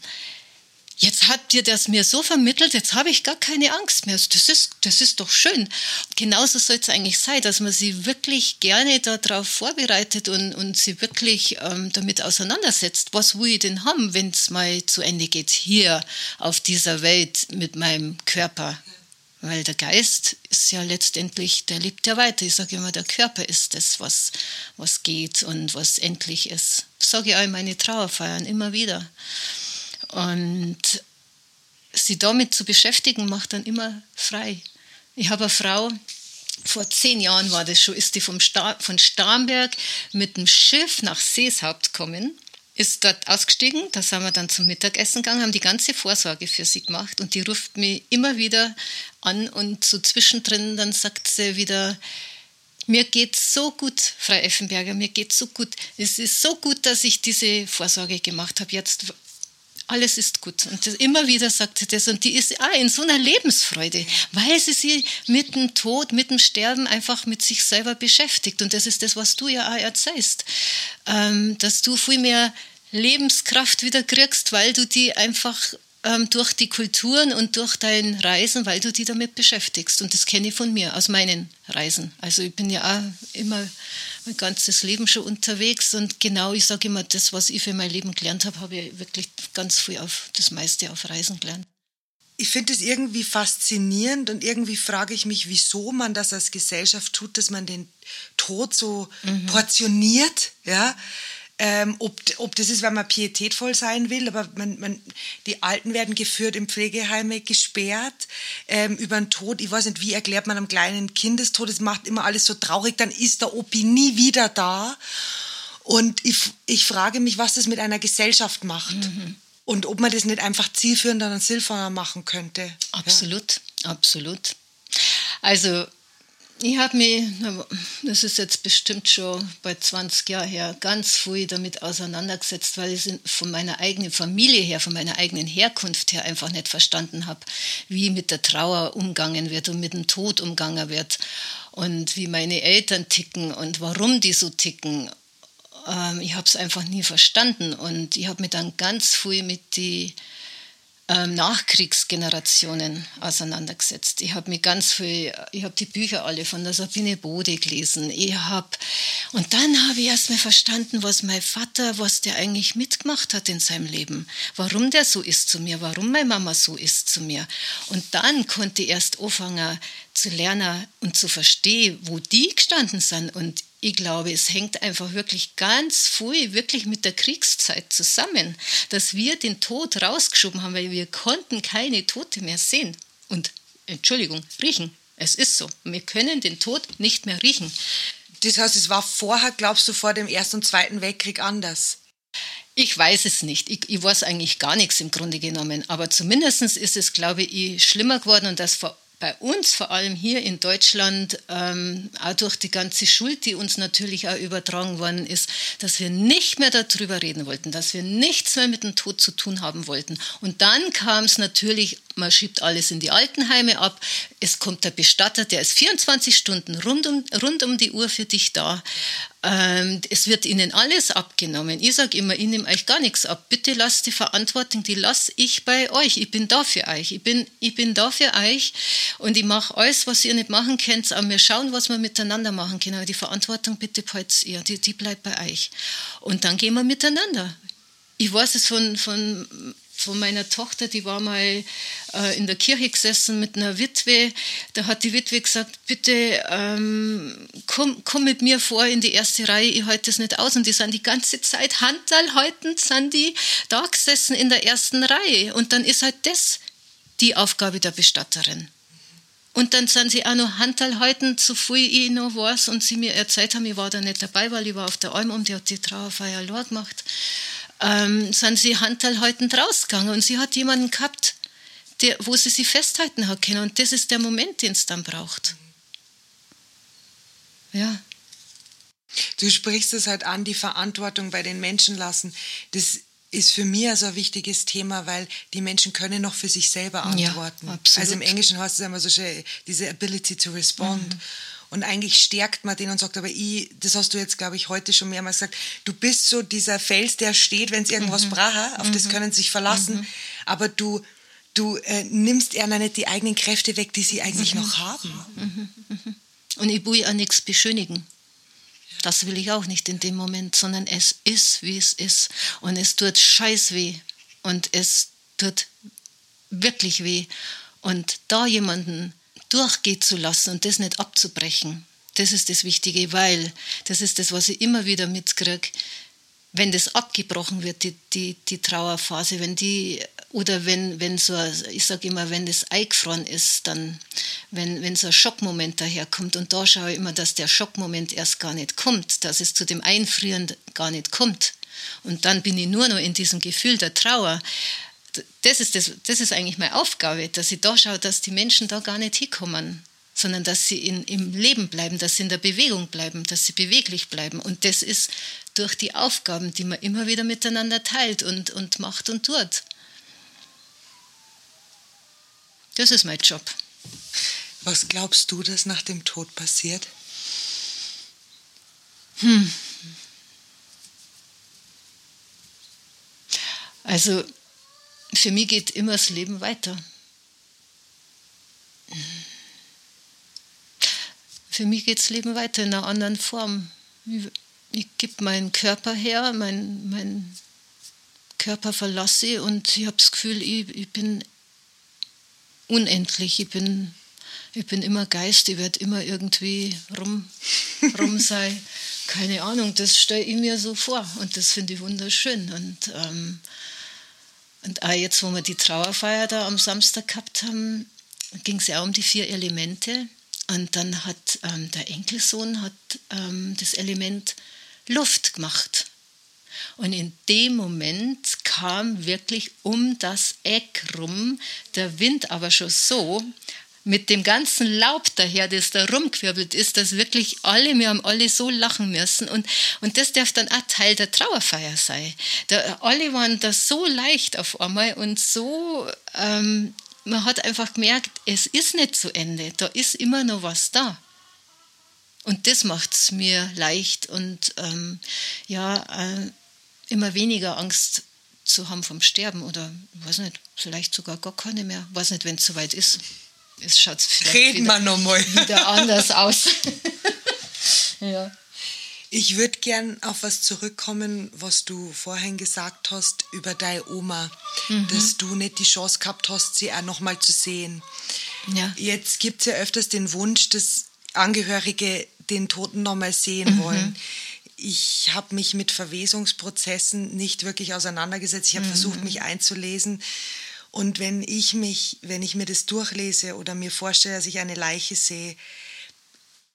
Jetzt hat dir das mir so vermittelt, jetzt habe ich gar keine Angst mehr. Das ist, das ist doch schön. Genauso soll es eigentlich sein, dass man sie wirklich gerne darauf vorbereitet und, und sie wirklich ähm, damit auseinandersetzt. Was will ich denn haben, wenn es mal zu Ende geht, hier auf dieser Welt mit meinem Körper? Weil der Geist ist ja letztendlich, der lebt ja weiter. Ich sage immer, der Körper ist das, was, was geht und was endlich ist. Das sage ich auch in meine Trauerfeiern immer wieder. Und sie damit zu beschäftigen, macht dann immer frei. Ich habe eine Frau, vor zehn Jahren war das schon, ist die vom Star von Starnberg mit dem Schiff nach Seeshaupt gekommen ist dort ausgestiegen. Da sind wir dann zum Mittagessen gegangen, haben die ganze Vorsorge für sie gemacht und die ruft mich immer wieder an und so zwischendrin dann sagt sie wieder, mir geht so gut, Frau Effenberger, mir geht so gut. Es ist so gut, dass ich diese Vorsorge gemacht habe. Jetzt alles ist gut. Und immer wieder sagt sie das. Und die ist auch in so einer Lebensfreude, weil sie sich mit dem Tod, mit dem Sterben einfach mit sich selber beschäftigt. Und das ist das, was du ja auch erzählst. Ähm, dass du viel mehr Lebenskraft wieder kriegst, weil du die einfach ähm, durch die Kulturen und durch dein Reisen, weil du die damit beschäftigst. Und das kenne ich von mir, aus meinen Reisen. Also ich bin ja auch immer mein ganzes Leben schon unterwegs und genau, ich sage immer, das, was ich für mein Leben gelernt habe, habe ich wirklich ganz viel auf das meiste auf Reisen gelernt. Ich finde es irgendwie faszinierend und irgendwie frage ich mich, wieso man das als Gesellschaft tut, dass man den Tod so mhm. portioniert, ja ähm, ob, ob das ist, weil man pietätvoll sein will, aber man, man, die Alten werden geführt in Pflegeheime, gesperrt ähm, über den Tod. Ich weiß nicht, wie erklärt man einem kleinen Kind das macht immer alles so traurig, dann ist der Opi nie wieder da. Und ich, ich frage mich, was das mit einer Gesellschaft macht. Mhm. Und ob man das nicht einfach zielführender und sinnvoller machen könnte. Absolut, ja. absolut. Also ich habe mich, das ist jetzt bestimmt schon bei 20 Jahren her, ganz früh damit auseinandergesetzt, weil ich von meiner eigenen Familie her, von meiner eigenen Herkunft her einfach nicht verstanden habe, wie mit der Trauer umgangen wird und mit dem Tod umgangen wird und wie meine Eltern ticken und warum die so ticken. Ähm, ich habe es einfach nie verstanden und ich habe mich dann ganz früh mit die ähm, Nachkriegsgenerationen auseinandergesetzt. Ich habe mir ganz viel, ich habe die Bücher alle von der Sabine Bode gelesen. Ich habe und dann habe ich erst mal verstanden, was mein Vater, was der eigentlich mitgemacht hat in seinem Leben, warum der so ist zu mir, warum meine Mama so ist zu mir. Und dann konnte ich erst anfangen zu lernen und zu verstehen, wo die gestanden sind und ich glaube, es hängt einfach wirklich ganz viel wirklich mit der Kriegszeit zusammen, dass wir den Tod rausgeschoben haben, weil wir konnten keine Tote mehr sehen und Entschuldigung, riechen. Es ist so. Wir können den Tod nicht mehr riechen. Das heißt, es war vorher, glaubst du, vor dem Ersten und Zweiten Weltkrieg anders? Ich weiß es nicht. Ich, ich weiß eigentlich gar nichts im Grunde genommen. Aber zumindest ist es, glaube ich, schlimmer geworden und das vor bei uns, vor allem hier in Deutschland, ähm, auch durch die ganze Schuld, die uns natürlich auch übertragen worden ist, dass wir nicht mehr darüber reden wollten, dass wir nichts mehr mit dem Tod zu tun haben wollten. Und dann kam es natürlich, man schiebt alles in die Altenheime ab, es kommt der Bestatter, der ist 24 Stunden rund um, rund um die Uhr für dich da. Ähm, es wird ihnen alles abgenommen. Ich sage immer, ich nehme euch gar nichts ab. Bitte lasst die Verantwortung, die lasse ich bei euch. Ich bin da für euch. Ich bin, ich bin da für euch und ich mache alles, was ihr nicht machen könnt. Aber wir schauen, was wir miteinander machen können. Aber die Verantwortung bitte behaltet ihr. Die, die bleibt bei euch. Und dann gehen wir miteinander. Ich weiß es von, von von meiner Tochter, die war mal äh, in der Kirche gesessen mit einer Witwe. Da hat die Witwe gesagt, bitte ähm, komm, komm mit mir vor in die erste Reihe, ich halte das nicht aus. Und die sind die ganze Zeit handalhaltend, sind die da gesessen in der ersten Reihe. Und dann ist halt das die Aufgabe der Bestatterin. Und dann sind sie auch noch handhalten, so viel ich noch weiß. Und sie mir erzählt haben, ich war da nicht dabei, weil ich war auf der Alm und die hat die Trauerfeier allein gemacht ähm, sind sie handhaltend rausgegangen und sie hat jemanden gehabt, der, wo sie sich festhalten hat können. Und das ist der Moment, den es dann braucht. Ja. Du sprichst es halt an, die Verantwortung bei den Menschen lassen. Das ist für mich also ein wichtiges Thema, weil die Menschen können noch für sich selber antworten. Ja, also im Englischen heißt es immer so schön, diese Ability to respond. Mhm. Und eigentlich stärkt man den und sagt, aber ich, das hast du jetzt, glaube ich, heute schon mehrmals gesagt, du bist so dieser Fels, der steht, wenn es irgendwas mhm. braucht, auf mhm. das können sie sich verlassen, mhm. aber du, du äh, nimmst ihnen nicht die eigenen Kräfte weg, die sie eigentlich mhm. noch haben. Mhm. Und ich will auch nichts beschönigen. Das will ich auch nicht in dem Moment, sondern es ist, wie es ist. Und es tut scheiß weh. Und es tut wirklich weh. Und da jemanden durchgehen zu lassen und das nicht abzubrechen. Das ist das Wichtige, weil das ist das, was ich immer wieder mitkriege. Wenn das abgebrochen wird, die, die, die Trauerphase, wenn die, oder wenn, wenn so, ich sage immer, wenn das eingefroren ist, dann, wenn, wenn so ein Schockmoment daherkommt, und da schaue ich immer, dass der Schockmoment erst gar nicht kommt, dass es zu dem Einfrieren gar nicht kommt. Und dann bin ich nur noch in diesem Gefühl der Trauer das ist, das, das ist eigentlich meine Aufgabe, dass ich da schaue, dass die Menschen da gar nicht hinkommen, sondern dass sie in, im Leben bleiben, dass sie in der Bewegung bleiben, dass sie beweglich bleiben. Und das ist durch die Aufgaben, die man immer wieder miteinander teilt und, und macht und tut. Das ist mein Job. Was glaubst du, dass nach dem Tod passiert? Hm. Also für mich geht immer das Leben weiter. Für mich geht das Leben weiter in einer anderen Form. Ich, ich gebe meinen Körper her, mein, mein Körper verlasse und ich habe das Gefühl, ich, ich bin unendlich. Ich bin, ich bin immer Geist, ich werde immer irgendwie rum, rum sein. Keine Ahnung, das stelle ich mir so vor und das finde ich wunderschön. Und ähm, und auch jetzt, wo wir die Trauerfeier da am Samstag gehabt haben, ging es ja auch um die vier Elemente. Und dann hat ähm, der Enkelsohn hat, ähm, das Element Luft gemacht. Und in dem Moment kam wirklich um das Eck rum der Wind aber schon so, mit dem ganzen Laub daher, das da rumgewirbelt ist, dass wirklich alle, wir haben alle so lachen müssen. Und, und das darf dann auch Teil der Trauerfeier sein. Da, alle waren da so leicht auf einmal und so, ähm, man hat einfach gemerkt, es ist nicht zu Ende, da ist immer noch was da. Und das macht es mir leicht und ähm, ja, äh, immer weniger Angst zu haben vom Sterben oder, weiß nicht, vielleicht sogar gar keine mehr. Weiß nicht, wenn es soweit ist es schaut vielleicht Reden wieder, noch mal. wieder anders aus. ja. Ich würde gern auf was zurückkommen, was du vorhin gesagt hast über deine Oma, mhm. dass du nicht die Chance gehabt hast, sie auch noch mal zu sehen. Ja. Jetzt gibt es ja öfters den Wunsch, dass Angehörige den Toten noch mal sehen mhm. wollen. Ich habe mich mit Verwesungsprozessen nicht wirklich auseinandergesetzt. Ich habe mhm. versucht, mich einzulesen Und wenn ich mich, wenn ich mir das durchlese oder mir vorstelle, dass ich eine Leiche sehe,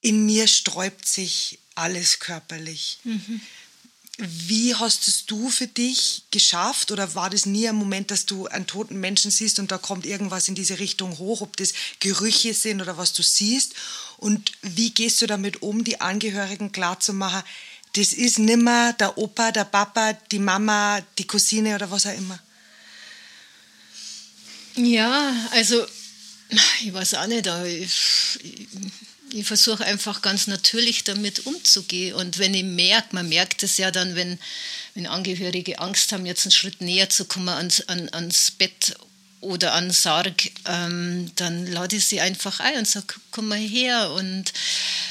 in mir sträubt sich alles körperlich. Mhm. Wie hast es du für dich geschafft oder war das nie ein Moment, dass du einen toten Menschen siehst und da kommt irgendwas in diese Richtung hoch, ob das Gerüche sind oder was du siehst? Und wie gehst du damit um, die Angehörigen klarzumachen, das ist nimmer der Opa, der Papa, die Mama, die Cousine oder was auch immer? Ja, also ich weiß auch nicht, ich, ich, ich versuche einfach ganz natürlich damit umzugehen. Und wenn ich merke, man merkt es ja dann, wenn, wenn Angehörige Angst haben, jetzt einen Schritt näher zu kommen ans, an, ans Bett oder an Sarg, ähm, dann lade ich sie einfach ein und sage, komm mal her und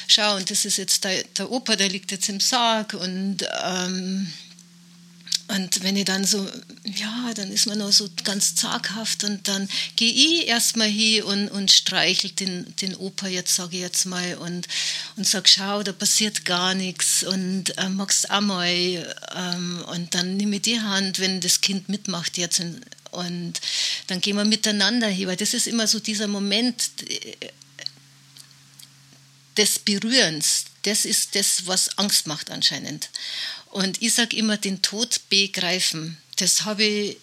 schau, und das ist jetzt der, der Opa, der liegt jetzt im Sarg und ähm, und wenn ich dann so, ja, dann ist man noch so ganz zaghaft und dann gehe ich erstmal hin und, und streichel den, den Opa jetzt, sage ich jetzt mal, und, und sag, schau, da passiert gar nichts und äh, magst mal. Ähm, und dann nehme ich die Hand, wenn das Kind mitmacht jetzt und, und dann gehen wir miteinander hin, weil das ist immer so dieser Moment äh, des Berührens. Das ist das, was Angst macht anscheinend. Und ich sage immer, den Tod begreifen. Das habe ich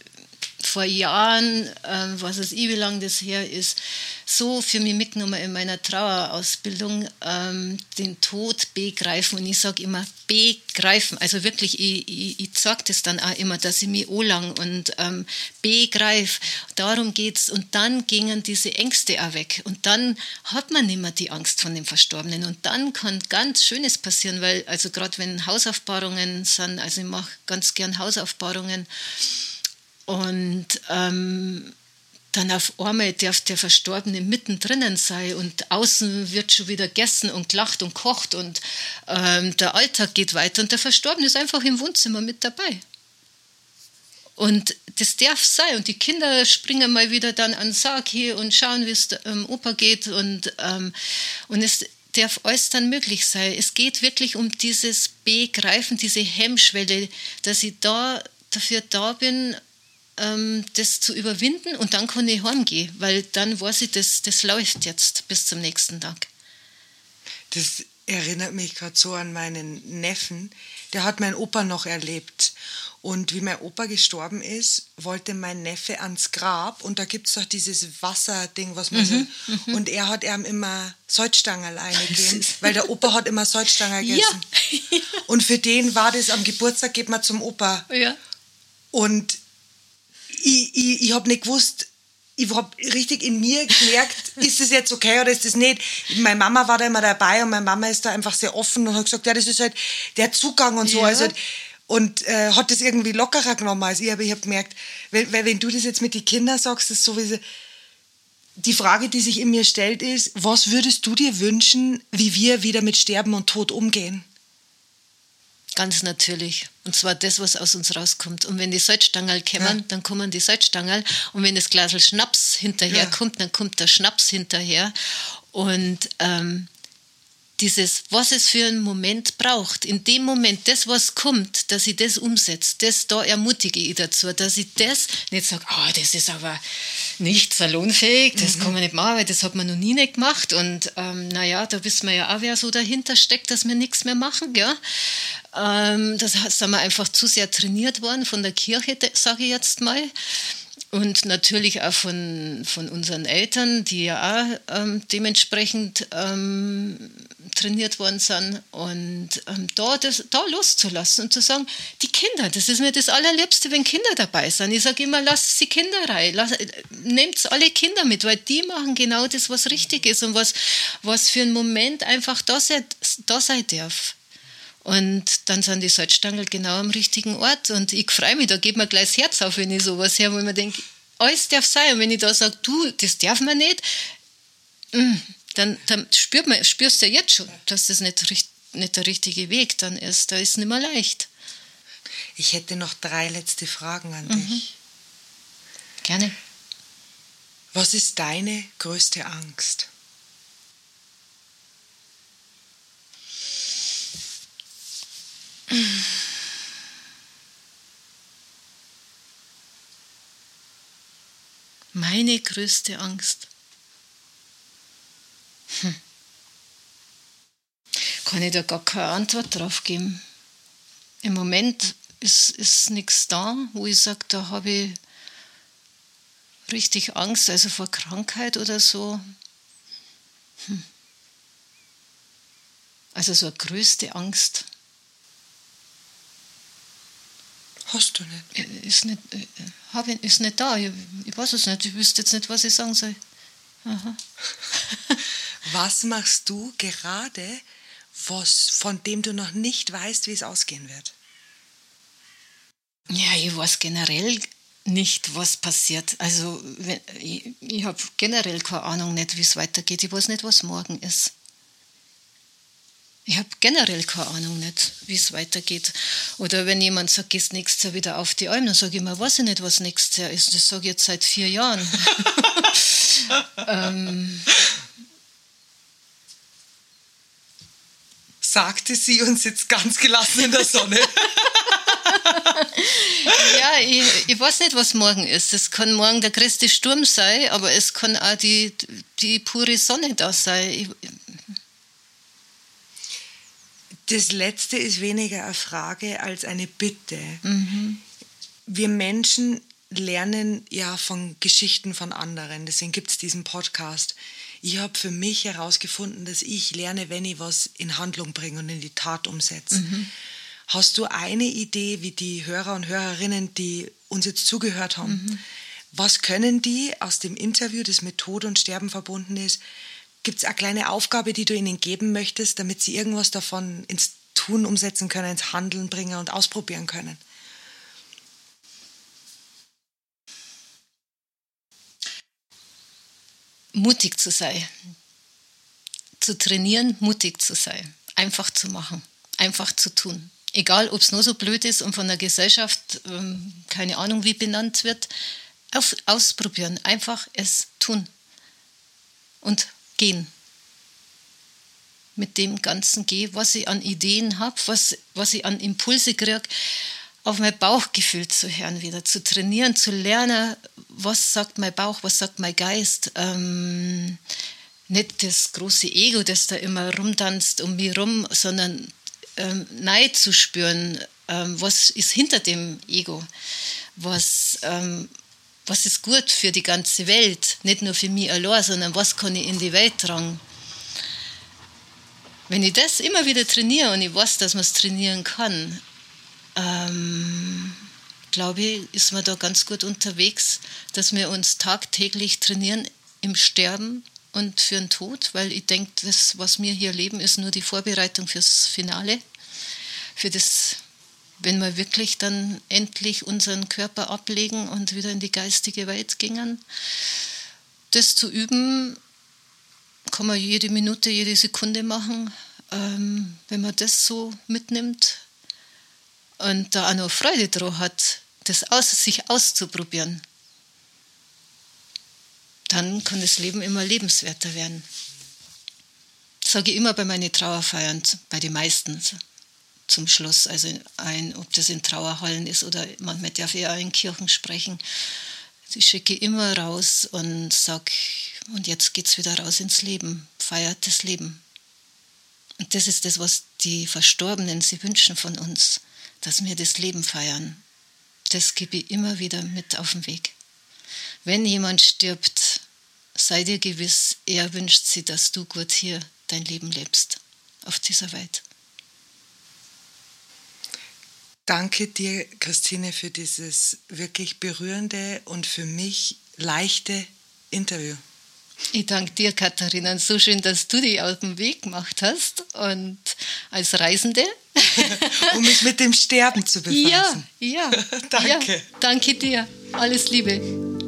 vor Jahren, äh, was es ich, wie lange das her ist, so für mich mitgenommen in meiner Trauerausbildung, ähm, den Tod begreifen. Und ich sage immer, begreifen. Also wirklich, ich, ich, ich sage das dann auch immer, dass ich mich lang und ähm, begreife. Darum geht es. Und dann gingen diese Ängste auch weg. Und dann hat man nicht mehr die Angst von dem Verstorbenen. Und dann kann ganz Schönes passieren, weil, also gerade wenn Hausaufbahrungen sind, also ich mache ganz gern Hausaufbahrungen, und ähm, dann auf einmal darf der Verstorbene mittendrin sein und außen wird schon wieder gegessen und gelacht und kocht und ähm, der Alltag geht weiter und der Verstorbene ist einfach im Wohnzimmer mit dabei. Und das darf sein. Und die Kinder springen mal wieder dann an den Sarg hier und schauen, wie es dem Opa geht. Und, ähm, und es darf alles dann möglich sein. Es geht wirklich um dieses Begreifen, diese Hemmschwelle, dass ich da dafür da bin, ähm, das zu überwinden und dann kann ich heimgehen, weil dann weiß ich, das, das läuft jetzt bis zum nächsten Tag. Das erinnert mich gerade so an meinen Neffen. Der hat mein Opa noch erlebt. Und wie mein Opa gestorben ist, wollte mein Neffe ans Grab und da gibt es doch dieses Wasserding, was man mhm, so. Mhm. Und er hat ihm immer Salzstangerl eingegeben, weil der Opa hat immer Salzstangerl gegessen. Ja. Und für den war das am Geburtstag, geht man zum Opa. Ja. Und ich, ich, ich habe nicht gewusst, ich habe richtig in mir gemerkt, ist das jetzt okay oder ist das nicht? Meine Mama war da immer dabei und meine Mama ist da einfach sehr offen und hat gesagt, ja, das ist halt der Zugang und so. Ja. Also, und äh, hat das irgendwie lockerer genommen als ich. Aber ich habe gemerkt, weil, weil, wenn du das jetzt mit den Kindern sagst, ist sowieso die Frage, die sich in mir stellt, ist, was würdest du dir wünschen, wie wir wieder mit Sterben und Tod umgehen? Ganz natürlich. Und zwar das, was aus uns rauskommt. Und wenn die Salzstangerl kommen, ja. dann kommen die Salzstangerl. Und wenn das Glas Schnaps hinterher ja. kommt, dann kommt der Schnaps hinterher. Und ähm, dieses, was es für einen Moment braucht, in dem Moment, das, was kommt, dass ich das umsetze, das, da ermutige ich dazu, dass ich das nicht sage, oh, das ist aber nicht salonfähig, das mhm. kann man nicht machen, weil das hat man noch nie nicht gemacht. Und ähm, naja, da wissen wir ja auch, wer so dahinter steckt, dass wir nichts mehr machen. Gell? Ähm, das sind wir einfach zu sehr trainiert worden von der Kirche, sage ich jetzt mal. Und natürlich auch von, von unseren Eltern, die ja auch ähm, dementsprechend ähm, trainiert worden sind. Und ähm, da, das, da loszulassen und zu sagen, die Kinder, das ist mir das Allerliebste, wenn Kinder dabei sind. Ich sage immer, lasst die Kinder rein, lasst, nehmt alle Kinder mit, weil die machen genau das, was richtig ist und was, was für einen Moment einfach da sein, da sein darf. Und dann sind die Salzstangen genau am richtigen Ort. Und ich freue mich, da geht mir gleich das Herz auf, wenn ich sowas höre, wo ich mir denke, alles darf sein. Und wenn ich da sage, du, das darf man nicht, mm, dann, dann spürt man, spürst du ja jetzt schon, dass das nicht, nicht der richtige Weg dann ist. Da ist es nicht mehr leicht. Ich hätte noch drei letzte Fragen an mhm. dich. Gerne. Was ist deine größte Angst? Meine größte Angst. Hm. Kann ich da gar keine Antwort drauf geben. Im Moment ist, ist nichts da, wo ich sage, da habe ich richtig Angst, also vor Krankheit oder so. Hm. Also so eine größte Angst. Hast du nicht? Ist nicht, äh, hab ich, ist nicht da. Ich, ich weiß es nicht. Ich wüsste jetzt nicht, was ich sagen soll. Aha. was machst du gerade, was, von dem du noch nicht weißt, wie es ausgehen wird? Ja, ich weiß generell nicht, was passiert. Also ich, ich habe generell keine Ahnung nicht, wie es weitergeht. Ich weiß nicht, was morgen ist. Ich habe generell keine Ahnung nicht, wie es weitergeht. Oder wenn jemand sagt, gehst nächstes Jahr wieder auf die Alm, dann sage ich mir, weiß ich nicht, was nächstes Jahr ist. Das sage ich jetzt seit vier Jahren. ähm, sagte sie und sitzt ganz gelassen in der Sonne. ja, ich, ich, weiß nicht, was morgen ist. Es kann morgen der größte Sturm sein, aber es kann auch die, die pure Sonne da sein. Ich, das letzte ist weniger eine Frage als eine Bitte. Mhm. Wir Menschen lernen ja von Geschichten von anderen, deswegen gibt es diesen Podcast. Ich habe für mich herausgefunden, dass ich lerne, wenn ich was in Handlung bringe und in die Tat umsetze. Mhm. Hast du eine Idee, wie die Hörer und Hörerinnen, die uns jetzt zugehört haben, mhm. was können die aus dem Interview, das mit Tod und Sterben verbunden ist, Gibt es eine kleine Aufgabe, die du ihnen geben möchtest, damit sie irgendwas davon ins Tun umsetzen können, ins Handeln bringen und ausprobieren können? Mutig zu sein. Zu trainieren, mutig zu sein. Einfach zu machen. Einfach zu tun. Egal, ob es nur so blöd ist und von der Gesellschaft ähm, keine Ahnung wie benannt wird. Auf, ausprobieren. Einfach es tun. Und gehen. Mit dem Ganzen gehe, was ich an Ideen habe, was, was ich an Impulse kriege, auf mein Bauchgefühl zu hören, wieder zu trainieren, zu lernen, was sagt mein Bauch, was sagt mein Geist. Ähm, nicht das große Ego, das da immer rumtanzt um mich rum, sondern ähm, Neid zu spüren, ähm, was ist hinter dem Ego, was, ähm, was ist gut für die ganze Welt, nicht nur für mich allein, sondern was kann ich in die Welt tragen. Wenn ich das immer wieder trainiere und ich weiß, dass man es trainieren kann, ähm, glaube ich, ist man da ganz gut unterwegs, dass wir uns tagtäglich trainieren im Sterben und für den Tod, weil ich denke, das, was wir hier leben, ist nur die Vorbereitung fürs Finale, für das wenn wir wirklich dann endlich unseren Körper ablegen und wieder in die geistige Welt gingen. Das zu üben, kann man jede Minute, jede Sekunde machen, ähm, wenn man das so mitnimmt und da auch noch Freude drauf hat, das aus, sich auszuprobieren, dann kann das Leben immer lebenswerter werden. Das sage ich immer bei meinen Trauerfeiern, bei den meisten zum Schluss. Also ein, ob das in Trauerhallen ist oder manchmal darf ich auch in Kirchen sprechen. Ich schicke immer raus und sage, und jetzt geht es wieder raus ins Leben, feiert das Leben. Und das ist das, was die Verstorbenen sie wünschen von uns, dass wir das Leben feiern. Das gebe ich immer wieder mit auf den Weg. Wenn jemand stirbt, sei dir gewiss, er wünscht sie, dass du gut hier dein Leben lebst auf dieser Welt. Danke dir, Christine, für dieses wirklich berührende und für mich leichte Interview. Ich danke dir, Katharina. So schön, dass du dich auf den Weg gemacht hast und als Reisende. um mich mit dem Sterben zu befassen. Ja, ja. danke. Ja, danke dir. Alles Liebe.